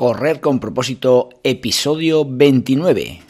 Correr con propósito, episodio 29.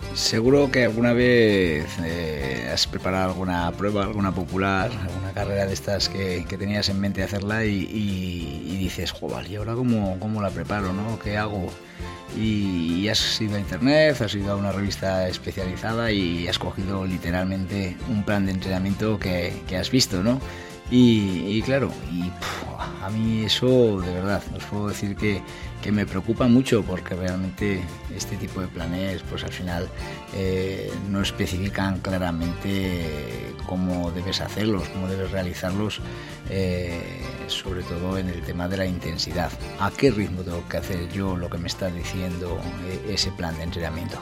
Seguro que alguna vez eh, has preparado alguna prueba, alguna popular, alguna carrera de estas que, tenías en mente hacerla y, dices, joder, ¿y ahora cómo, cómo, la preparo? ¿no? ¿Qué hago? Y, has ido a internet, has ido a una revista especializada y has cogido literalmente un plan de entrenamiento que, has visto, ¿no? Y, claro, y a mí eso de verdad, os puedo decir que que me preocupa mucho porque realmente este tipo de planes pues al final eh, no especifican claramente cómo debes hacerlos, cómo debes realizarlos, eh, sobre todo en el tema de la intensidad. ¿A qué ritmo tengo que hacer yo lo que me está diciendo eh, ese plan de entrenamiento?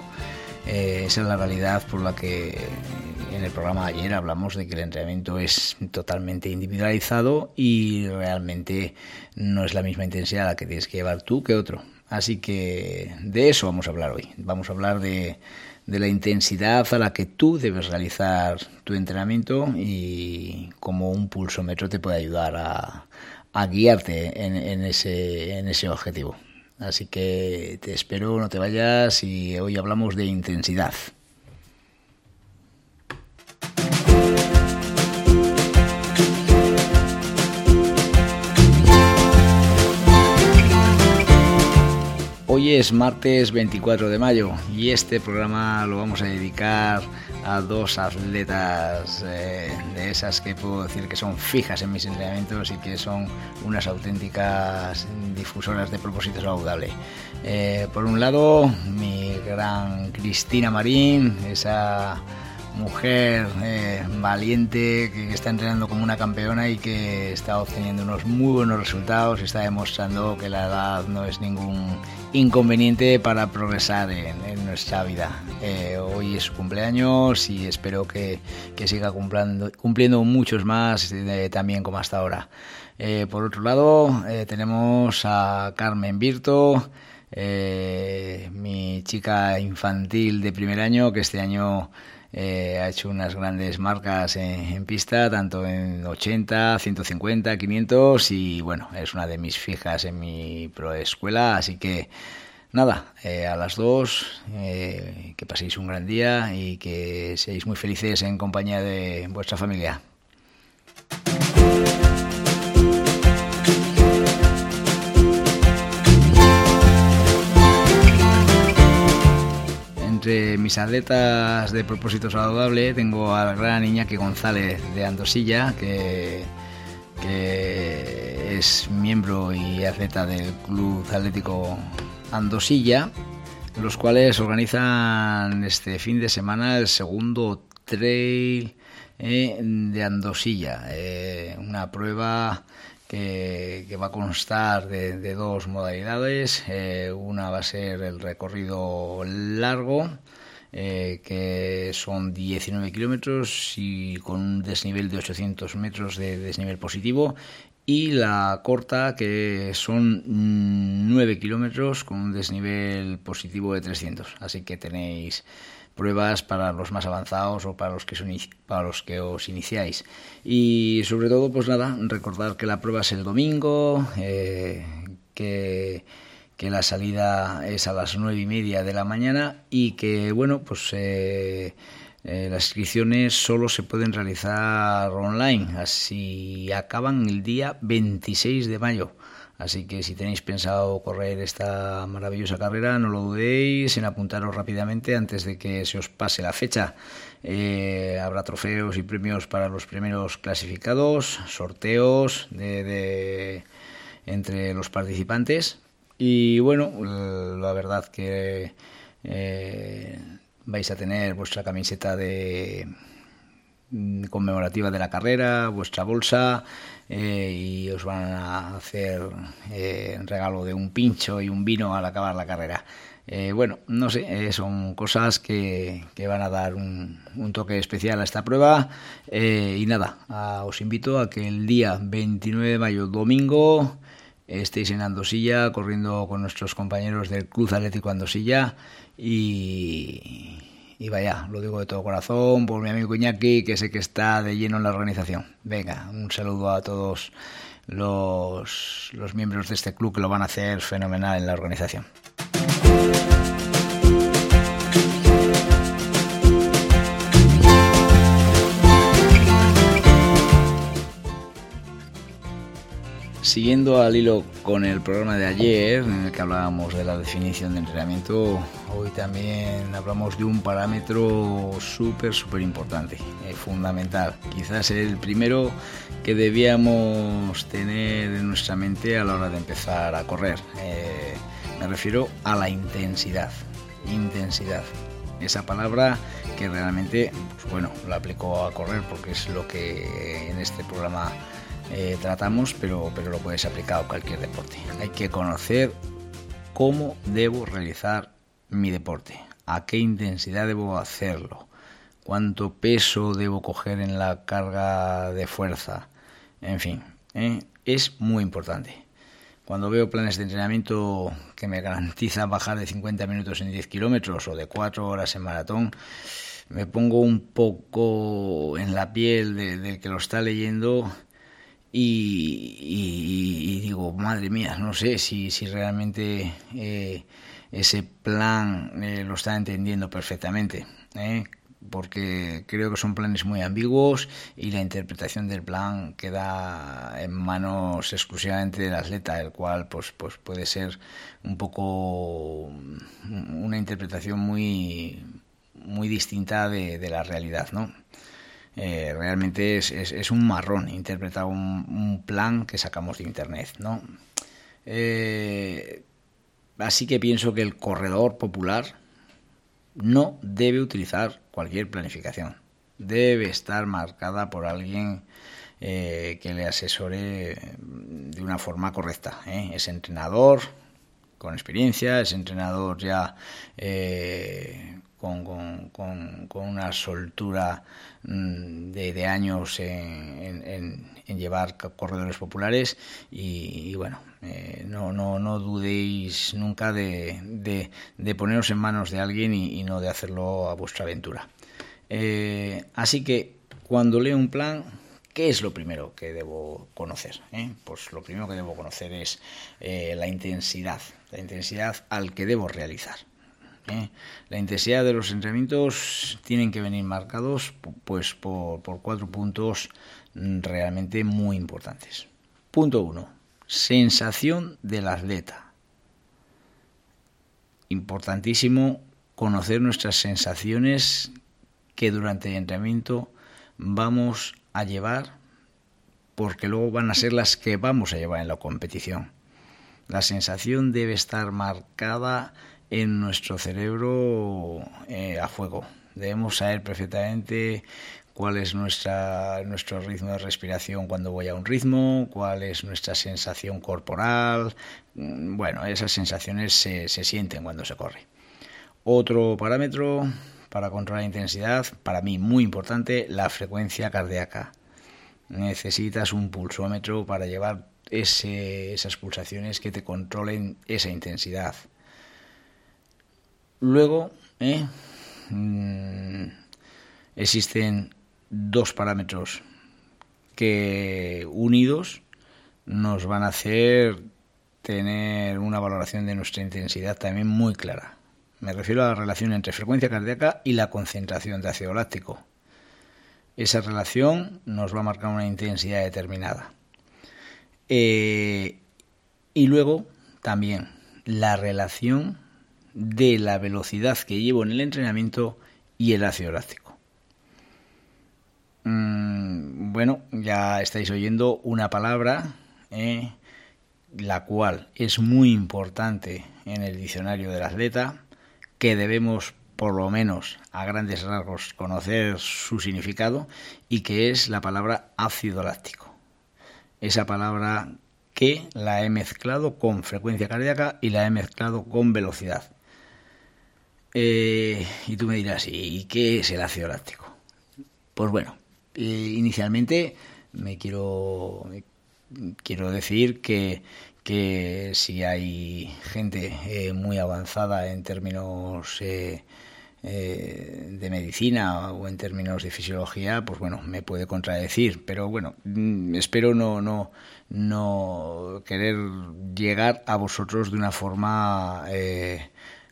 esa es la realidad por la que en el programa de ayer hablamos de que el entrenamiento es totalmente individualizado y realmente no es la misma intensidad la que tienes que llevar tú que otro. Así que de eso vamos a hablar hoy. Vamos a hablar de, la intensidad a la que tú debes realizar tu entrenamiento y cómo un pulsómetro te puede ayudar a, guiarte en, ese, en ese objetivo. Así que te espero, no te vayas y hoy hablamos de intensidad. Hoy es martes 24 de mayo y este programa lo vamos a dedicar a dos atletas eh, de esas que puedo decir que son fijas en mis entrenamientos y que son unas auténticas difusoras de propósito saludable. Eh, por un lado, mi gran Cristina Marín, esa mujer eh, valiente que está entrenando como una campeona y que está obteniendo unos muy buenos resultados y está demostrando que la edad no es ningún inconveniente para progresar en, nuestra vida. Eh, hoy es su cumpleaños y espero que, siga cumpliendo, cumpliendo, muchos más eh, también como hasta ahora. por otro lado, tenemos a Carmen Virto, mi chica infantil de primer año, que este año eh, ha hecho unas grandes marcas en, pista, tanto en 80, 150, 500 y bueno, es una de mis fijas en mi proescuela, así que nada, eh, a las dos, eh, que paséis un gran día y que seáis muy felices en compañía de vuestra familia. Entre mis atletas de propósito saludable tengo a la gran Iñaki González de Andosilla, que, es miembro y atleta del Club Atlético Andosilla, los cuales organizan este fin de semana el segundo trail eh, de Andosilla, eh, una prueba que, va a constar de, dos modalidades. Eh, una va a ser el recorrido largo, eh, que son 19 kilómetros y con un desnivel de 800 metros de desnivel positivo. Y la corta, que son 9 kilómetros con un desnivel positivo de 300. Así que tenéis pruebas para los más avanzados o para los que, para los que os iniciáis. Y sobre todo, pues nada, recordar que la prueba es el domingo, eh, que, que, la salida es a las nueve y media de la mañana y que, bueno, pues... Eh, eh, las inscripciones solo se pueden realizar online, así acaban el día 26 de mayo. Así que si tenéis pensado correr esta maravillosa carrera, no lo dudéis en apuntaros rápidamente antes de que se os pase la fecha. Eh, habrá trofeos y premios para los primeros clasificados, sorteos de, entre los participantes. Y bueno, la verdad que eh, vais a tener vuestra camiseta de mm, conmemorativa de la carrera, vuestra bolsa, eh, y os van a hacer eh, regalo de un pincho y un vino al acabar la carrera. Eh, bueno, no sé, son cosas que, van a dar un, toque especial a esta prueba. y nada, os invito a que el día 29 de mayo, domingo, estéis en Andosilla, corriendo con nuestros compañeros del Club Atlético Andosilla y, vaya, lo digo de todo corazón por mi amigo Iñaki, que sé que está de lleno en la organización. Venga, un saludo a todos los, los miembros de este club que lo van a hacer fenomenal en la organización. Siguiendo al hilo con el programa de ayer, en el que hablábamos de la definición de entrenamiento, hoy también hablamos de un parámetro súper, súper importante, eh, fundamental. Quizás el primero que debíamos tener en nuestra mente a la hora de empezar a correr. Eh, me refiero a la intensidad. Intensidad. Esa palabra que realmente, pues bueno, la aplico a correr porque es lo que en este programa eh, tratamos, pero, pero lo puedes aplicar a cualquier deporte. Hay que conocer cómo debo realizar mi deporte, a qué intensidad debo hacerlo, cuánto peso debo coger en la carga de fuerza, en fin, ¿eh? es muy importante. Cuando veo planes de entrenamiento que me garantizan bajar de 50 minutos en 10 kilómetros o de 4 horas en maratón, me pongo un poco en la piel del que lo está leyendo y, digo, madre mía, no sé si, si realmente eh, ese plan eh, lo está entendiendo perfectamente, ¿eh? porque creo que son planes muy ambiguos y la interpretación del plan queda en manos exclusivamente del atleta, el cual pues, pues puede ser un poco una interpretación muy, muy distinta de, de la realidad, ¿no? Eh, realmente es, un marrón interpretar un, plan que sacamos de internet, ¿no? Eh, así que pienso que el corredor popular no debe utilizar cualquier planificación. Debe estar marcada por alguien eh, que le asesore de una forma correcta. Es entrenador con experiencia, es entrenador ya con, con, una soltura mm, de, años en, llevar corredores populares y, bueno, eh, no, no, no dudéis nunca de, de, poneros en manos de alguien y, no de hacerlo a vuestra aventura. Eh, así que cuando leo un plan, ¿qué es lo primero que debo conocer? Eh? Pues lo primero que debo conocer es la intensidad, la intensidad al que debo realizar. ¿Eh? La intensidad de los entrenamientos tienen que venir marcados pues, por, cuatro puntos realmente muy importantes. Punto uno, sensación del atleta. Importantísimo conocer nuestras sensaciones que durante el entrenamiento vamos a llevar porque luego van a ser las que vamos a llevar en la competición. La sensación debe estar marcada en nuestro cerebro eh, a fuego. Debemos saber perfectamente cuál es nuestra, nuestro ritmo de respiración cuando voy a un ritmo, cuál es nuestra sensación corporal. Mm, bueno, esas sensaciones se, se sienten cuando se corre. Otro parámetro para controlar la intensidad, para mí muy importante, la frecuencia cardíaca. Necesitas un pulsómetro para llevar ese, esas pulsaciones que te controlen esa intensidad. Luego, ¿eh? mm, existen dos parámetros que unidos nos van a hacer tener una valoración de nuestra intensidad también muy clara. Me refiero a la relación entre frecuencia cardíaca y la concentración de ácido láctico. Esa relación nos va a marcar una intensidad determinada. Eh, y luego también la relación de la velocidad que llevo en el entrenamiento y el ácido láctico. Mm, bueno, ya estáis oyendo una palabra, eh, la cual es muy importante en el diccionario del atleta, que debemos por lo menos a grandes rasgos, conocer su significado y que es la palabra ácido láctico. Esa palabra que la he mezclado con frecuencia cardíaca y la he mezclado con velocidad. Eh, y tú me dirás, ¿y qué es el ácido láctico? Pues bueno, eh, inicialmente me quiero, quiero decir que que si hay gente eh, muy avanzada en términos eh, eh, de medicina o en términos de fisiología, pues bueno, me puede contradecir. Pero bueno, mm, espero no, no, no querer llegar a vosotros de una forma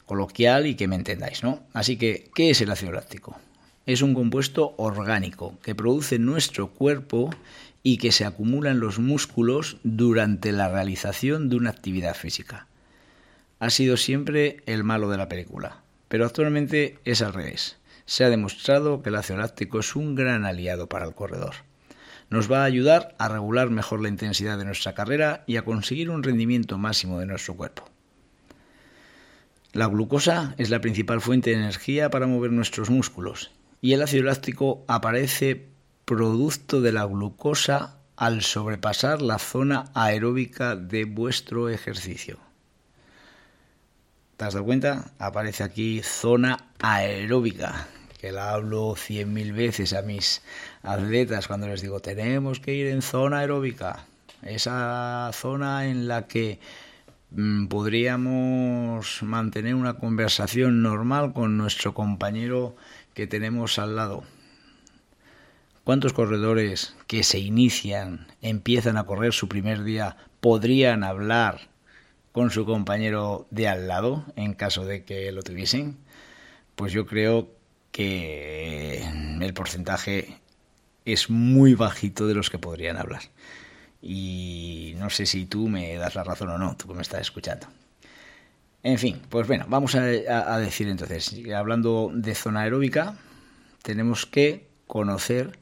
coloquial y que me entendáis, ¿no? Así que, ¿qué es el ácido láctico? Es un compuesto orgánico que produce nuestro cuerpo y que se acumula en los músculos durante la realización de una actividad física. Ha sido siempre el malo de la película, pero actualmente es al revés. Se ha demostrado que el ácido láctico es un gran aliado para el corredor. Nos va a ayudar a regular mejor la intensidad de nuestra carrera y a conseguir un rendimiento máximo de nuestro cuerpo. La glucosa es la principal fuente de energía para mover nuestros músculos y el ácido láctico aparece producto de la glucosa al sobrepasar la zona aeróbica de vuestro ejercicio. ¿Te has dado cuenta? Aparece aquí zona aeróbica, que la hablo cien mil veces a mis atletas cuando les digo tenemos que ir en zona aeróbica, esa zona en la que podríamos mantener una conversación normal con nuestro compañero que tenemos al lado ¿Cuántos corredores que se inician, empiezan a correr su primer día, podrían hablar con su compañero de al lado en caso de que lo tuviesen? Pues yo creo que el porcentaje es muy bajito de los que podrían hablar. Y no sé si tú me das la razón o no, tú que me estás escuchando. En fin, pues bueno, vamos a, a decir entonces, hablando de zona aeróbica, tenemos que conocer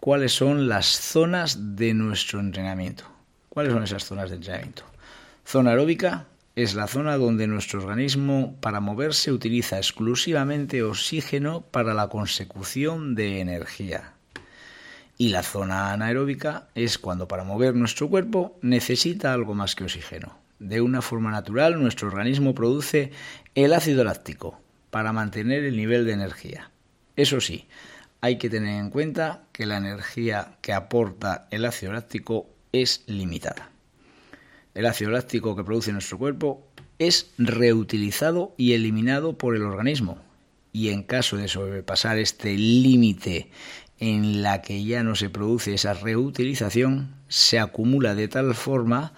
cuáles son las zonas de nuestro entrenamiento. ¿Cuáles son esas zonas de entrenamiento? Zona aeróbica es la zona donde nuestro organismo para moverse utiliza exclusivamente oxígeno para la consecución de energía. Y la zona anaeróbica es cuando para mover nuestro cuerpo necesita algo más que oxígeno. De una forma natural nuestro organismo produce el ácido láctico para mantener el nivel de energía. Eso sí, hay que tener en cuenta que la energía que aporta el ácido láctico es limitada. El ácido láctico que produce nuestro cuerpo es reutilizado y eliminado por el organismo. Y en caso de sobrepasar este límite en la que ya no se produce esa reutilización, se acumula de tal forma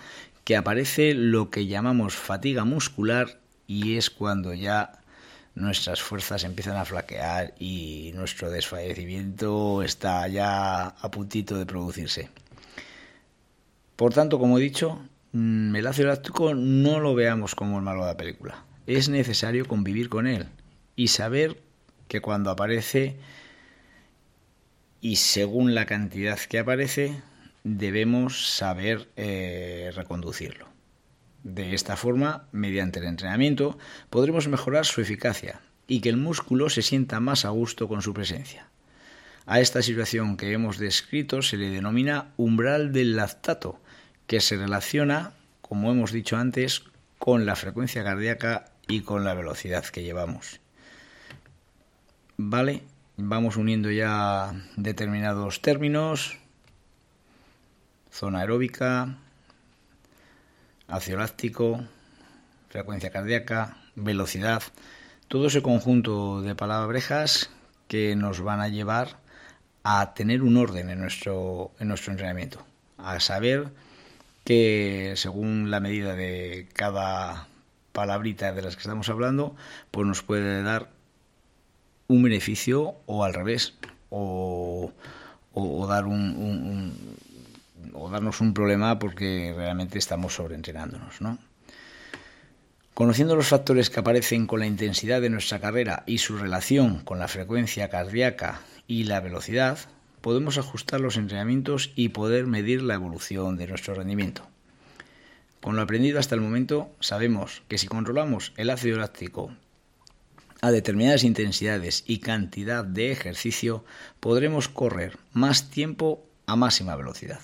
que aparece lo que llamamos fatiga muscular y es cuando ya nuestras fuerzas empiezan a flaquear y nuestro desfallecimiento está ya a puntito de producirse. Por tanto, como he dicho, mm, el ácido láctico no lo veamos como el malo de la película. Es necesario convivir con él y saber que cuando aparece y según la cantidad que aparece, debemos saber eh, reconducirlo. De esta forma, mediante el entrenamiento, podremos mejorar su eficacia y que el músculo se sienta más a gusto con su presencia. A esta situación que hemos descrito se le denomina umbral del lactato, que se relaciona, como hemos dicho antes, con la frecuencia cardíaca y con la velocidad que llevamos. Vale, vamos uniendo ya determinados términos. Zona aeróbica, ácido láctico, frecuencia cardíaca, velocidad, todo ese conjunto de palabrejas que nos van a llevar a tener un orden en nuestro, en nuestro entrenamiento, a saber que según la medida de cada palabrita de las que estamos hablando, pues nos puede dar un beneficio o al revés, o, dar un o darnos un problema porque realmente estamos sobreentrenándonos, ¿no? Conociendo los factores que aparecen con la intensidad de nuestra carrera y su relación con la frecuencia cardíaca y la velocidad, podemos ajustar los entrenamientos y poder medir la evolución de nuestro rendimiento. Con lo aprendido hasta el momento, sabemos que si controlamos el ácido láctico a determinadas intensidades y cantidad de ejercicio, podremos correr más tiempo a máxima velocidad.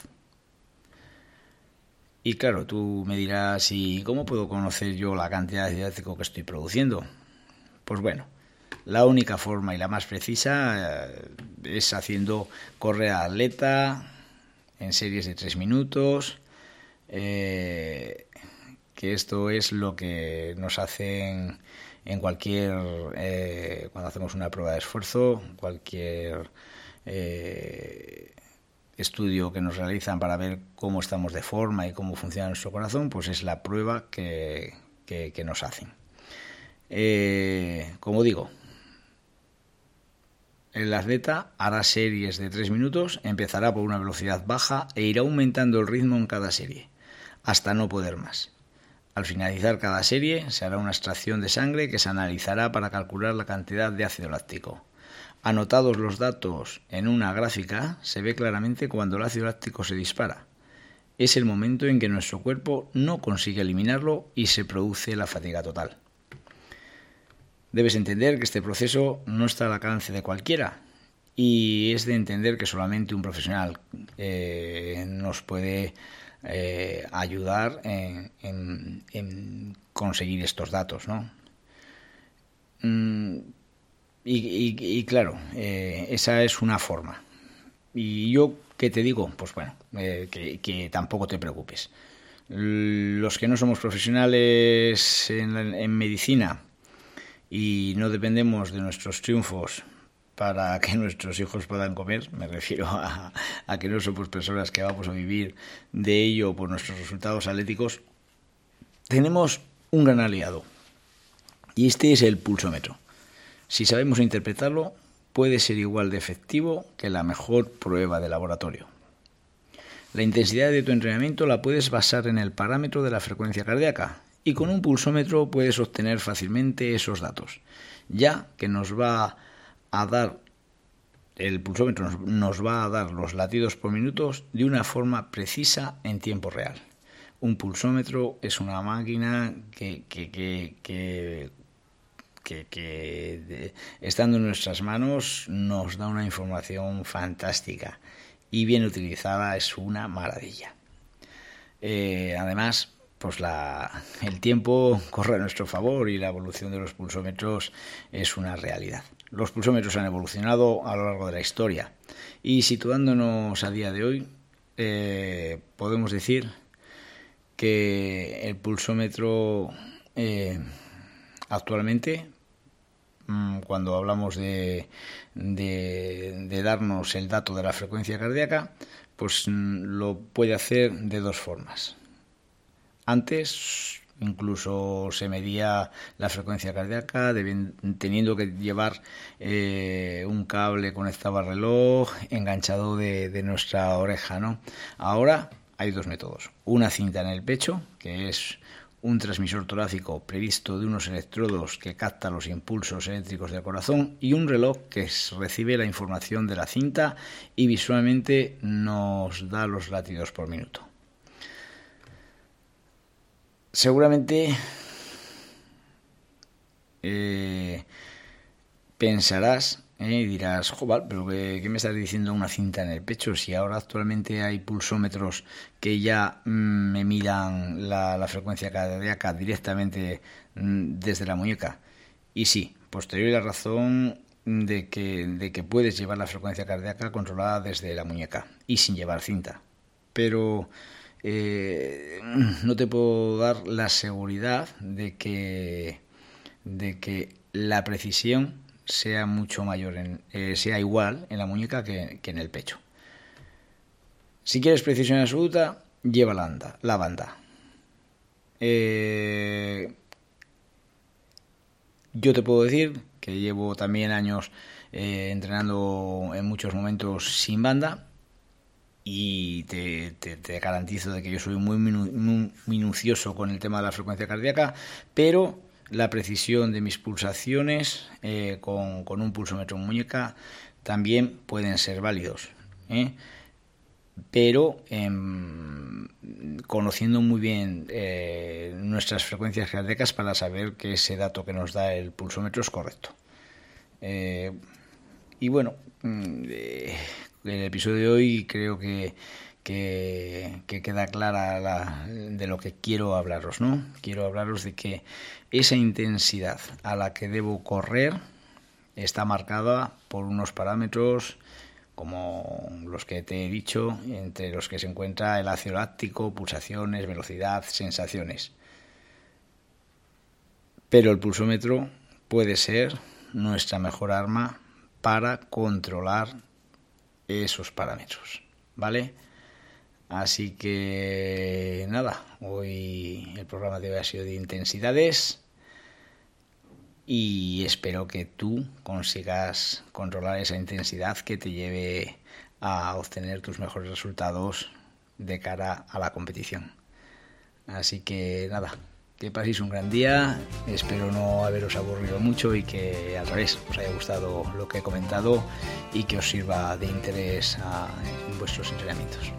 Y claro, tú me dirás, ¿y cómo puedo conocer yo la cantidad de didáctico que estoy produciendo? Pues bueno, la única forma y la más precisa eh, es haciendo correr a atleta en series de tres minutos, eh, que esto es lo que nos hacen en cualquier, eh, cuando hacemos una prueba de esfuerzo, cualquier eh, estudio que nos realizan para ver cómo estamos de forma y cómo funciona nuestro corazón, pues es la prueba que, que, nos hacen. Eh, como digo, el atleta hará series de tres minutos, empezará por una velocidad baja e irá aumentando el ritmo en cada serie, hasta no poder más. Al finalizar cada serie se hará una extracción de sangre que se analizará para calcular la cantidad de ácido láctico. Anotados los datos en una gráfica, se ve claramente cuando el ácido láctico se dispara. Es el momento en que nuestro cuerpo no consigue eliminarlo y se produce la fatiga total. Debes entender que este proceso no está al alcance de cualquiera y es de entender que solamente un profesional eh, nos puede eh, ayudar en, conseguir estos datos, ¿no? Mm, y, claro, eh, esa es una forma. Y yo, ¿qué te digo? Pues bueno, eh, que, tampoco te preocupes. Los que no somos profesionales en medicina y no dependemos de nuestros triunfos para que nuestros hijos puedan comer, me refiero a, que no somos personas que vamos a vivir de ello por nuestros resultados atléticos, tenemos un gran aliado. Y este es el pulsómetro. Si sabemos interpretarlo, puede ser igual de efectivo que la mejor prueba de laboratorio. La intensidad de tu entrenamiento la puedes basar en el parámetro de la frecuencia cardíaca y con un pulsómetro puedes obtener fácilmente esos datos, ya que nos va a dar, el pulsómetro nos, va a dar los latidos por minutos de una forma precisa en tiempo real. Un pulsómetro es una máquina que, que, que, que estando en nuestras manos nos da una información fantástica y bien utilizada es una maravilla. Eh, además, pues la, el tiempo corre a nuestro favor y la evolución de los pulsómetros es una realidad. Los pulsómetros han evolucionado a lo largo de la historia. Y situándonos a día de hoy eh, podemos decir que el pulsómetro eh, actualmente mm, cuando hablamos de, de, darnos el dato de la frecuencia cardíaca pues mm, lo puede hacer de dos formas. Antes incluso se medía la frecuencia cardíaca, teniendo que llevar eh, un cable conectado al reloj enganchado de, nuestra oreja. ¿no? Ahora hay dos métodos. Una cinta en el pecho, que es un transmisor torácico previsto de unos electrodos que capta los impulsos eléctricos del corazón y un reloj que recibe la información de la cinta y visualmente nos da los latidos por minuto. Seguramente eh, pensarás eh, y dirás, joder, pero qué, me estás diciendo una cinta en el pecho? Si ahora actualmente hay pulsómetros que ya mm, me miran la, frecuencia cardíaca directamente mm, desde la muñeca. Y sí, pues te doy la razón de que, de que puedes llevar la frecuencia cardíaca controlada desde la muñeca y sin llevar cinta. Pero eh, no te puedo dar la seguridad de que, de que la precisión sea mucho mayor, en, eh, sea igual en la muñeca que, en el pecho. Si quieres precisión absoluta, lleva la, banda. La banda. Eh, yo te puedo decir que llevo también años entrenando en muchos momentos sin banda y te, garantizo de que yo soy muy, minucioso con el tema de la frecuencia cardíaca, pero la precisión de mis pulsaciones eh, con, un pulsómetro en muñeca también pueden ser válidos. ¿eh? Pero, em, conociendo muy bien eh, nuestras frecuencias cardíacas para saber que ese dato que nos da el pulsómetro es correcto. Y bueno, mm, el episodio de hoy creo que, que, queda clara de lo que quiero hablaros, ¿no? Quiero hablaros de que esa intensidad a la que debo correr está marcada por unos parámetros como los que te he dicho, entre los que se encuentra el ácido láctico, pulsaciones, velocidad, sensaciones. Pero el pulsómetro puede ser nuestra mejor arma para controlar esos parámetros, ¿vale? Así que nada, hoy el programa de hoy ha sido de intensidades y espero que tú consigas controlar esa intensidad que te lleve a obtener tus mejores resultados de cara a la competición. Así que nada, que paséis un gran día, espero no haberos aburrido mucho y que al revés os haya gustado lo que he comentado y que os sirva de interés en vuestros entrenamientos.